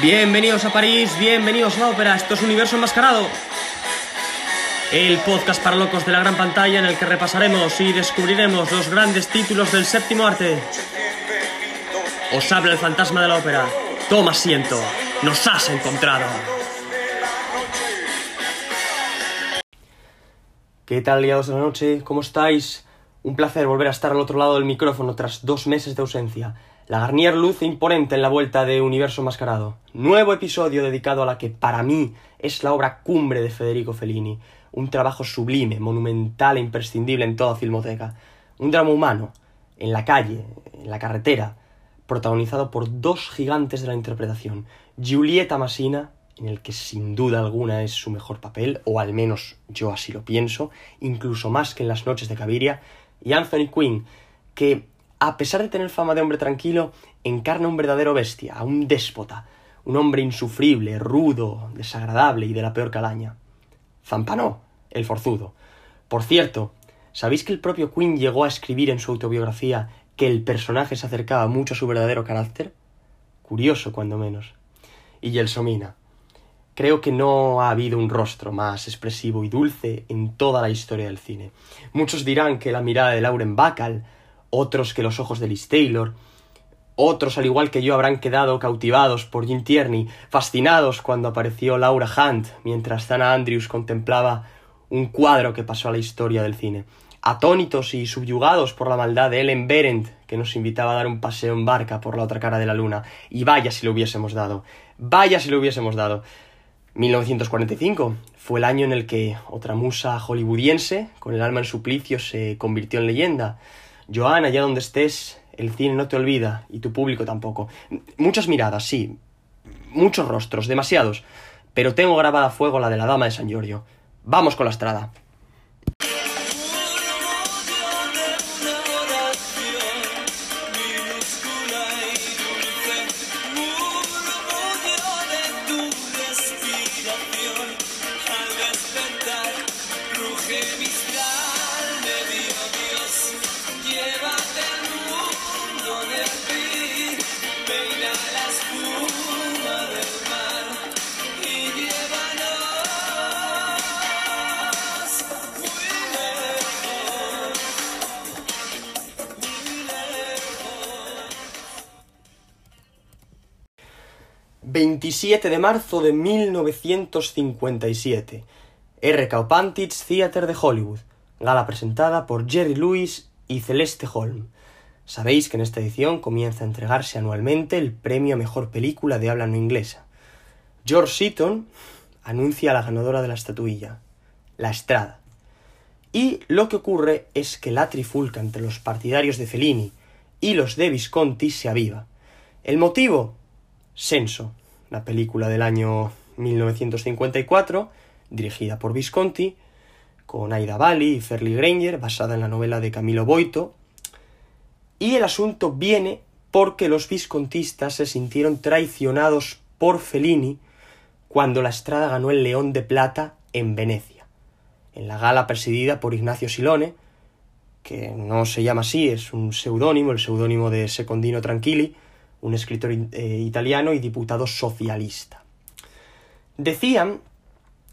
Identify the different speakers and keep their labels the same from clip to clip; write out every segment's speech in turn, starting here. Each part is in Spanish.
Speaker 1: Bienvenidos a París, bienvenidos a la ópera, esto es Universo Enmascarado. El podcast para locos de la gran pantalla en el que repasaremos y descubriremos los grandes títulos del séptimo arte. Os habla el fantasma de la ópera. Toma asiento, nos has encontrado. ¿Qué tal, liados de la noche? ¿Cómo estáis? Un placer volver a estar al otro lado del micrófono tras dos meses de ausencia. La Garnier luce imponente en la vuelta de Universo Mascarado. Nuevo episodio dedicado a la que para mí es la obra cumbre de Federico Fellini. Un trabajo sublime, monumental e imprescindible en toda filmoteca. Un drama humano, en la calle, en la carretera, protagonizado por dos gigantes de la interpretación. Giulietta Massina, en el que sin duda alguna es su mejor papel, o al menos yo así lo pienso, incluso más que en las noches de Caviria, y Anthony Quinn, que a pesar de tener fama de hombre tranquilo, encarna un verdadero bestia, a un déspota, un hombre insufrible, rudo, desagradable y de la peor calaña. Zampanó, el forzudo. Por cierto, ¿sabéis que el propio Quinn llegó a escribir en su autobiografía que el personaje se acercaba mucho a su verdadero carácter? Curioso, cuando menos. Y Gelsomina. Creo que no ha habido un rostro más expresivo y dulce en toda la historia del cine. Muchos dirán que la mirada de Lauren Bacall, otros que los ojos de Liz Taylor, otros, al igual que yo, habrán quedado cautivados por Jim Tierney, fascinados cuando apareció Laura Hunt, mientras Zana Andrews contemplaba un cuadro que pasó a la historia del cine. Atónitos y subyugados por la maldad de Ellen Berendt, que nos invitaba a dar un paseo en barca por la otra cara de la luna. Y vaya si lo hubiésemos dado. Vaya si lo hubiésemos dado. 1945 fue el año en el que otra musa hollywoodiense, con el alma en suplicio, se convirtió en leyenda. Joan, allá donde estés, el cine no te olvida y tu público tampoco. Muchas miradas, sí. Muchos rostros, demasiados. Pero tengo grabada a fuego la de la dama de San Giorgio. Vamos con la estrada. ...27 de marzo de 1957... R.K. Pantitz Theater de Hollywood... ...gala presentada por Jerry Lewis y Celeste Holm... Sabéis que en esta edición comienza a entregarse anualmente el premio a mejor película de habla no inglesa. George Seaton anuncia a la ganadora de la estatuilla, La Estrada. Y lo que ocurre es que la trifulca entre los partidarios de Fellini y los de Visconti se aviva. ¿El motivo? Senso, la película del año 1954, dirigida por Visconti, con Aida Bali y Ferlie Granger, basada en la novela de Camilo Boito, y el asunto viene porque los viscontistas se sintieron traicionados por Fellini cuando la Estrada ganó el León de Plata en Venecia, en la gala presidida por Ignacio Silone, que no se llama así, es un seudónimo, el seudónimo de Secondino Tranquilli, un escritor eh, italiano y diputado socialista. Decían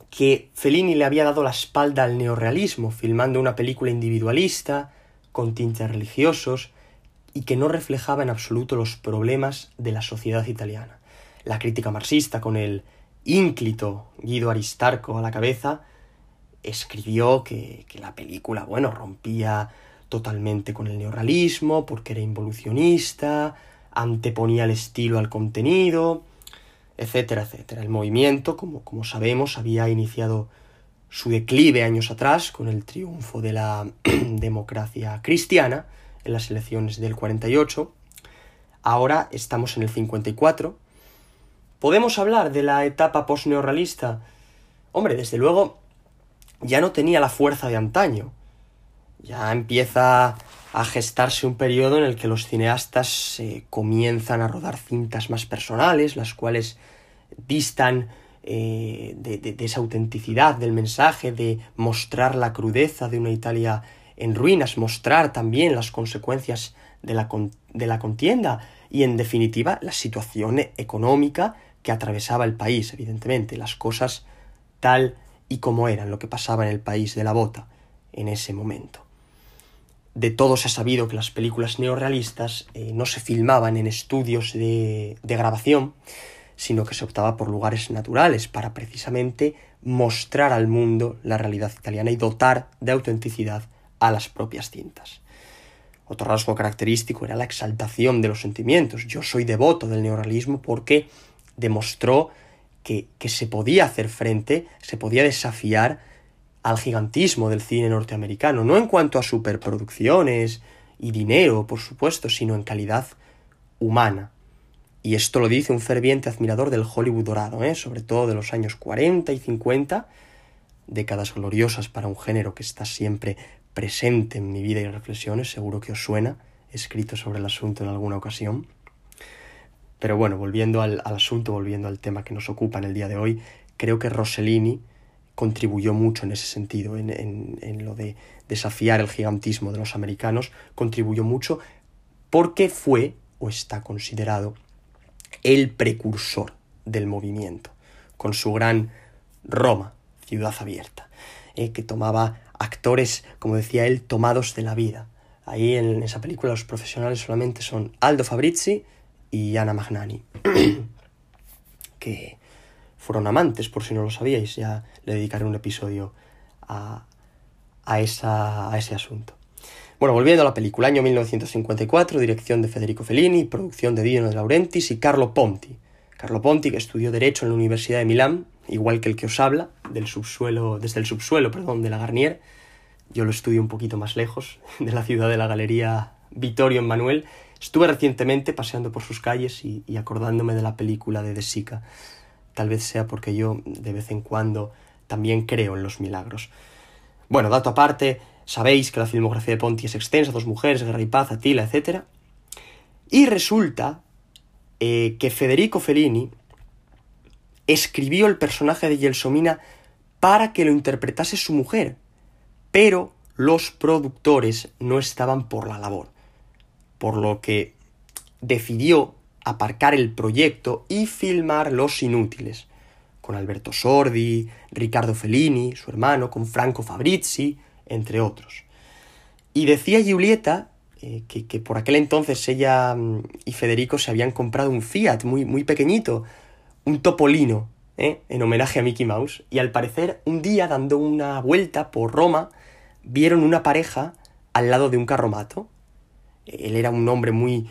Speaker 1: que Fellini le había dado la espalda al neorrealismo, filmando una película individualista, con tintes religiosos, y que no reflejaba en absoluto los problemas de la sociedad italiana. La crítica marxista, con el ínclito Guido Aristarco a la cabeza, escribió que, que la película, bueno, rompía totalmente con el neorrealismo, porque era involucionista, anteponía el estilo al contenido, etcétera, etcétera. El movimiento, como, como sabemos, había iniciado su declive años atrás con el triunfo de la democracia cristiana, en las elecciones del 48. Ahora estamos en el 54. ¿Podemos hablar de la etapa posneorrealista? Hombre, desde luego ya no tenía la fuerza de antaño. Ya empieza a gestarse un periodo en el que los cineastas eh, comienzan a rodar cintas más personales, las cuales distan eh, de, esa autenticidad del mensaje, de mostrar la crudeza de una Italia en ruinas, mostrar también las consecuencias de la, de la contienda y, en definitiva, la situación económica que atravesaba el país, evidentemente, las cosas tal y como eran, lo que pasaba en el país de la bota en ese momento. De todos se ha sabido que las películas neorrealistas eh, no se filmaban en estudios de, de grabación, sino que se optaba por lugares naturales para precisamente mostrar al mundo la realidad italiana y dotar de autenticidad a las propias cintas. Otro rasgo característico era la exaltación de los sentimientos. Yo soy devoto del neorrealismo porque demostró que, que se podía hacer frente, se podía desafiar al gigantismo del cine norteamericano, no en cuanto a superproducciones y dinero, por supuesto, sino en calidad humana. Y esto lo dice un ferviente admirador del Hollywood dorado, ¿eh? sobre todo de los años 40 y 50, décadas gloriosas para un género que está siempre presente en mi vida y reflexiones, seguro que os suena, escrito sobre el asunto en alguna ocasión. Pero bueno, volviendo al, asunto, volviendo al tema que nos ocupa en el día de hoy, creo que Rossellini contribuyó mucho en ese sentido, en, en, lo de desafiar el gigantismo de los americanos, contribuyó mucho porque fue o está considerado el precursor del movimiento, con su gran Roma, ciudad abierta, eh, que tomaba actores, como decía él, tomados de la vida. Ahí en esa película los profesionales solamente son Aldo Fabrizi y Anna Magnani, que fueron amantes, por si no lo sabíais, ya le dedicaré un episodio a, a, esa, a ese asunto. Bueno, volviendo a la película, año 1954, dirección de Federico Fellini, producción de Dino de Laurentiis y Carlo Ponti. Carlo Ponti, que estudió Derecho en la Universidad de Milán, igual que el que os habla, del subsuelo, desde el subsuelo, perdón, de la Garnier. Yo lo estudio un poquito más lejos, de la ciudad de la Galería Vittorio Emanuel. Estuve recientemente paseando por sus calles y, y acordándome de la película de De Sica. Tal vez sea porque yo, de vez en cuando, también creo en los milagros. Bueno, dato aparte, Sabéis que la filmografía de Ponti es extensa, Dos mujeres, Guerra y Paz, Atila, etc. Y resulta eh, que Federico Fellini escribió el personaje de Gelsomina para que lo interpretase su mujer, pero los productores no estaban por la labor, por lo que decidió aparcar el proyecto y filmar Los Inútiles, con Alberto Sordi, Riccardo Fellini, su hermano, con Franco Fabrizi, entre otros. Y decía Giulietta eh, que, por aquel entonces ella mm, y Federico se habían comprado un Fiat muy, muy pequeñito, un Topolino, ¿eh? en homenaje a Mickey Mouse, y al parecer un día dando una vuelta por Roma vieron una pareja al lado de un carromato. Él era un hombre muy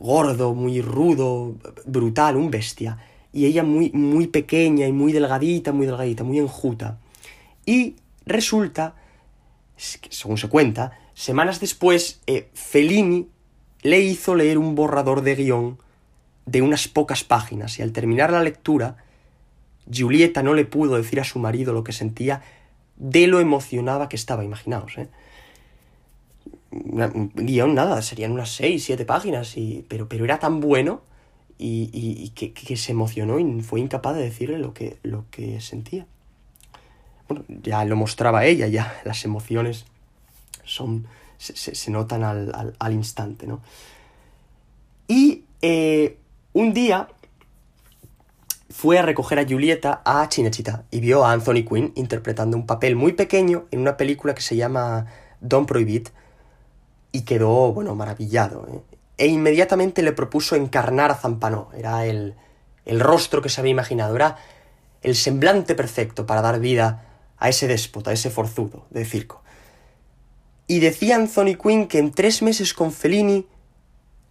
Speaker 1: gordo, muy rudo, brutal, un bestia. Y ella muy, muy pequeña y muy delgadita, muy delgadita, muy enjuta. Y resulta según se cuenta, semanas después, eh, Fellini le hizo leer un borrador de guion de unas pocas páginas y al terminar la lectura, Giulietta no le pudo decir a su marido lo que sentía de lo emocionada que estaba, imaginaos, ¿eh? Un guion, nada, serían unas seis, siete páginas, y, pero, pero era tan bueno y, que, que, se emocionó y fue incapaz de decirle lo que, lo que sentía bueno, ya lo mostraba ella, ya las emociones son, se, notan al, instante, ¿no? Y eh, un día fue a recoger a Julieta a Chinechita y vio a Anthony Quinn interpretando un papel muy pequeño en una película que se llama Don't Prohibit y quedó, bueno, maravillado. ¿eh? E inmediatamente le propuso encarnar a Zampano. Era el, el rostro que se había imaginado, era el semblante perfecto para dar vida a ese déspota, a ese forzudo de circo. Y decía Anthony Quinn que en tres meses con Fellini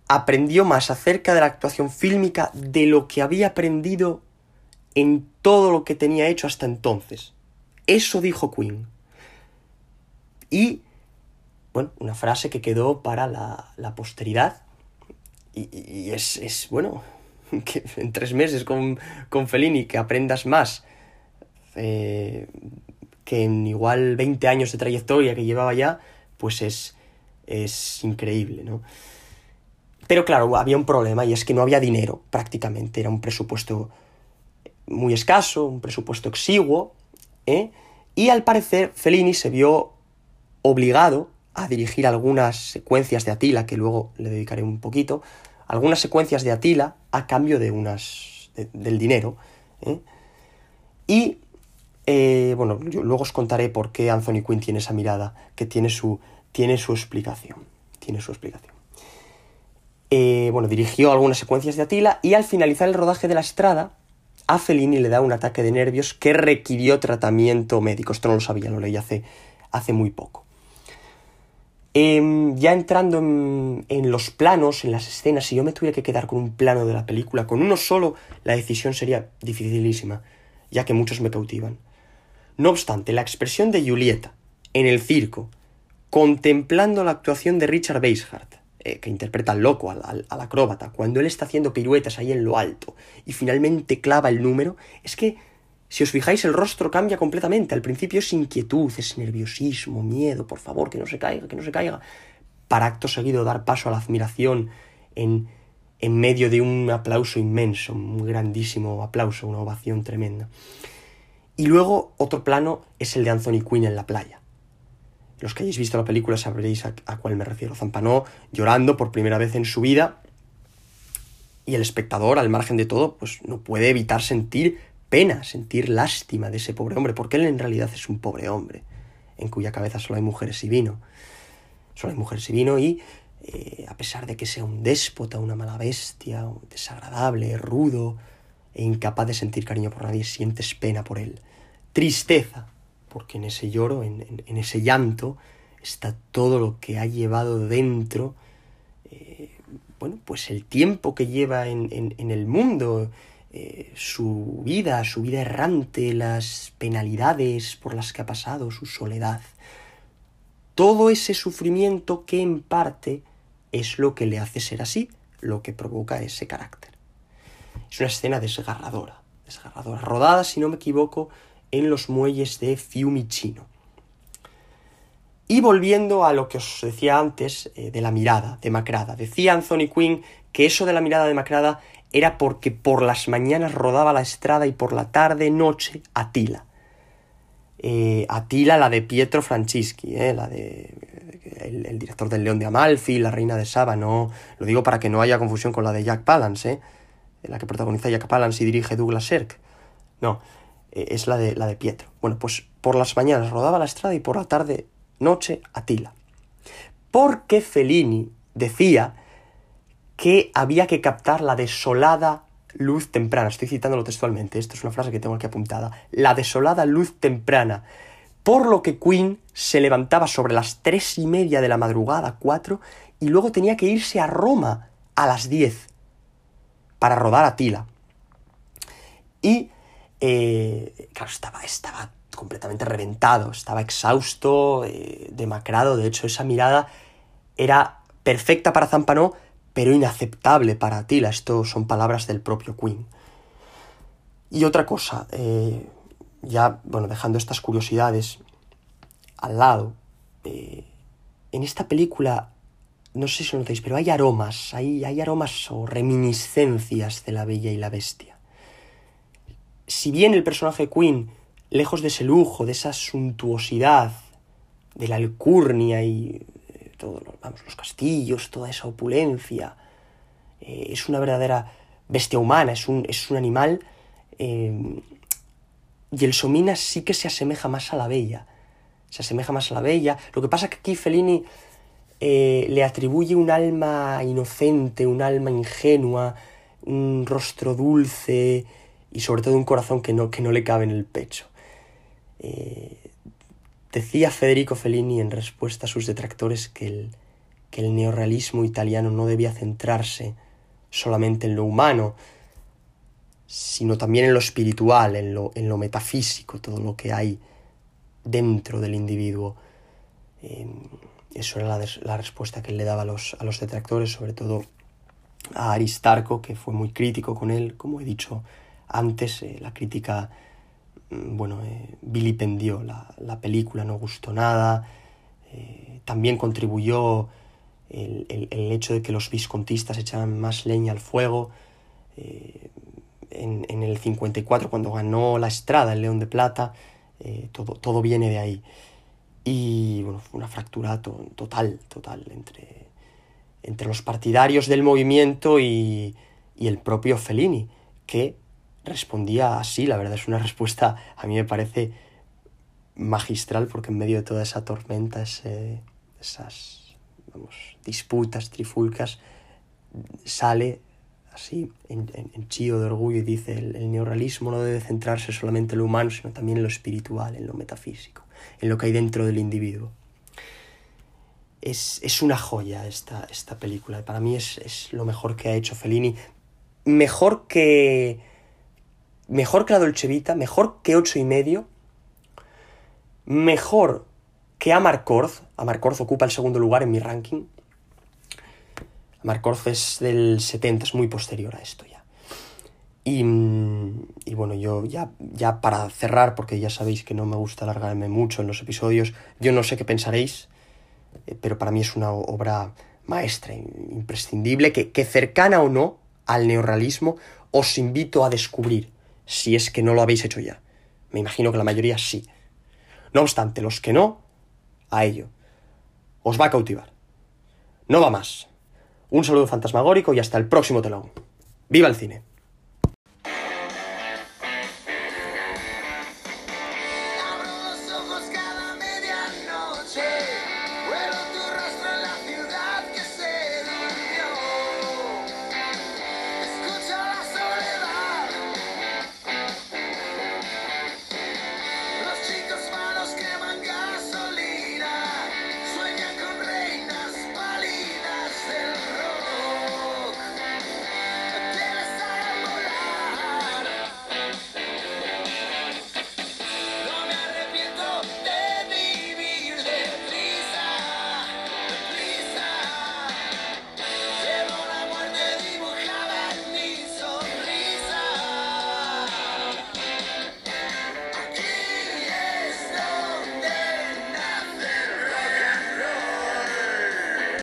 Speaker 1: aprendió más acerca de la actuación fílmica de lo que había aprendido en todo lo que tenía hecho hasta entonces. Eso dijo Quinn. Y, una frase que quedó para la, posteridad. Y, es, bueno, que en tres meses con, con Fellini que aprendas más eh, que en igual 20 años de trayectoria que llevaba ya, pues es, es increíble, ¿no? Pero claro, había un problema y es que no había dinero prácticamente, era un presupuesto muy escaso, un presupuesto exiguo, ¿eh? y al parecer Fellini se vio obligado a dirigir algunas secuencias de Atila, que luego le dedicaré un poquito, algunas secuencias de Atila a cambio de unas, del dinero. ¿eh? Y bueno, luego os contaré por qué Anthony Quinn tiene esa mirada, que tiene su, tiene su explicación. Tiene su explicación. bueno, dirigió algunas secuencias de Atila y al finalizar el rodaje de la estrada, a Fellini le da un ataque de nervios que requirió tratamiento médico. Esto no lo sabía, lo leí hace, hace muy poco. Em, ya entrando en, los planos, en las escenas, si yo me tuviera que quedar con un plano de la película, con uno solo, la decisión sería dificilísima, ya que muchos me cautivan. No obstante, la expresión de Julieta en el circo, contemplando la actuación de Richard eh, que interpreta al loco, al, acróbata, cuando él está haciendo piruetas ahí en lo alto y finalmente clava el número, es que, si os fijáis, el rostro cambia completamente. Al principio es inquietud, es nerviosismo, miedo, por favor, que no se caiga, que no se caiga. Para acto seguido dar paso a la admiración en, en medio de un aplauso inmenso, un grandísimo aplauso, una ovación tremenda. Y luego otro plano es el de Anthony Quinn en la playa los que hayáis visto la película sabréis a, cuál me refiero. Zampanó llorando por primera vez en su vida y el espectador, al margen de todo, pues no puede evitar sentir pena, sentir lástima de ese pobre hombre, porque él en realidad es un pobre hombre, en cuya cabeza solo hay mujeres y vino. Solo hay mujeres y vino y, eh, a pesar de que sea un déspota, una mala bestia, desagradable, rudo e incapaz de sentir cariño por nadie, sientes pena por él. Tristeza, porque en ese lloro, en, ese llanto, está todo lo que ha llevado dentro, eh, bueno, pues el tiempo que lleva en, el mundo, eh, su vida, su vida errante, las penalidades por las que ha pasado, su soledad. Todo ese sufrimiento que en parte es lo que le hace ser así, lo que provoca ese carácter. Es una escena desgarradora, desgarradora, rodada, si no me equivoco, en los muelles de Fiumicino. Y volviendo a lo que os decía antes eh, de la mirada demacrada, decía Anthony Quinn que eso de la mirada demacrada era porque por las mañanas rodaba la estrada y por la tarde, noche, Atila. Eh, Atila, la de Pietro Francischi, eh, la de el, director del León de Amalfi, la reina de Saba, no, lo digo para que no haya confusión con la de Jack Palance, la que protagoniza Jack Palance y dirige Douglas Sirk. No, eh, es la de, la de Pietro. Bueno, pues por las mañanas rodaba la estrada y por la tarde, noche, Atila. Porque Fellini decía que había que captar la desolada luz temprana. Estoy citándolo textualmente, esto es una frase que tengo aquí apuntada. La desolada luz temprana. Por lo que Queen se levantaba sobre las tres y media de la madrugada, cuatro, y luego tenía que irse a Roma a las diez para rodar Atila. Y eh, claro, estaba, estaba completamente reventado, estaba exhausto, eh, demacrado, de hecho esa mirada era perfecta para Zampanó, pero inaceptable para Atila, esto son palabras del propio Queen. Y otra cosa, eh, ya, bueno, dejando estas curiosidades al lado, en esta película, no sé si lo notáis, pero hay aromas, hay, hay aromas o reminiscencias de la Bella y la Bestia si bien el personaje Queen, lejos de ese lujo, de esa suntuosidad, de la alcurnia y eh, todos vamos, los castillos, toda esa opulencia, eh, es una verdadera bestia humana, es un, es un animal, eh, y el Somina sí que se asemeja más a la bella, se asemeja más a la bella. Lo que pasa es que aquí Fellini le atribuye un alma inocente, un alma ingenua, un rostro dulce, y sobre todo un corazón que no, que no le cabe en el pecho. Eh, decía Federico Fellini en respuesta a sus detractores que el, que el neorrealismo italiano no debía centrarse solamente en lo humano, sino también en lo espiritual, en lo, en lo metafísico, todo lo que hay dentro del individuo. Eh, eso era la, la, respuesta que él le daba a los, a los detractores, sobre todo a Aristarco, que fue muy crítico con él, como he dicho antes eh, la crítica, bueno, eh, vilipendió la, película, no gustó nada. Eh, también contribuyó el, hecho de que los viscontistas echaban más leña al fuego. En, en, el 54, cuando ganó la Estrada, el León de Plata, todo, todo viene de ahí. Y bueno, fue una fractura total, total entre, entre los partidarios del movimiento y, y el propio Fellini, que respondía así, la verdad es una respuesta a mí me parece magistral porque en medio de toda esa tormenta, esas vamos, disputas, trifulcas, sale así en, en, chío de orgullo y dice el, el, neorrealismo no debe centrarse solamente en lo humano, sino también en lo espiritual, en lo metafísico, en lo que hay dentro del individuo. Es, es una joya esta, esta película, para mí es, es lo mejor que ha hecho Fellini, mejor que mejor que la Dolce Vita, mejor que ocho y medio, mejor que Amarcorz. Amarcorz ocupa el segundo lugar en mi ranking. Amarcorz es del 70, es muy posterior a esto ya. Y, y, bueno, yo ya, ya para cerrar, porque ya sabéis que no me gusta alargarme mucho en los episodios, yo no sé qué pensaréis, eh, pero para mí es una obra maestra, imprescindible, que, que cercana o no al neorrealismo, os invito a descubrir si es que no lo habéis hecho ya. Me imagino que la mayoría sí. No obstante, los que no, a ello. Os va a cautivar. No va más. Un saludo fantasmagórico y hasta el próximo telón. ¡Viva el cine!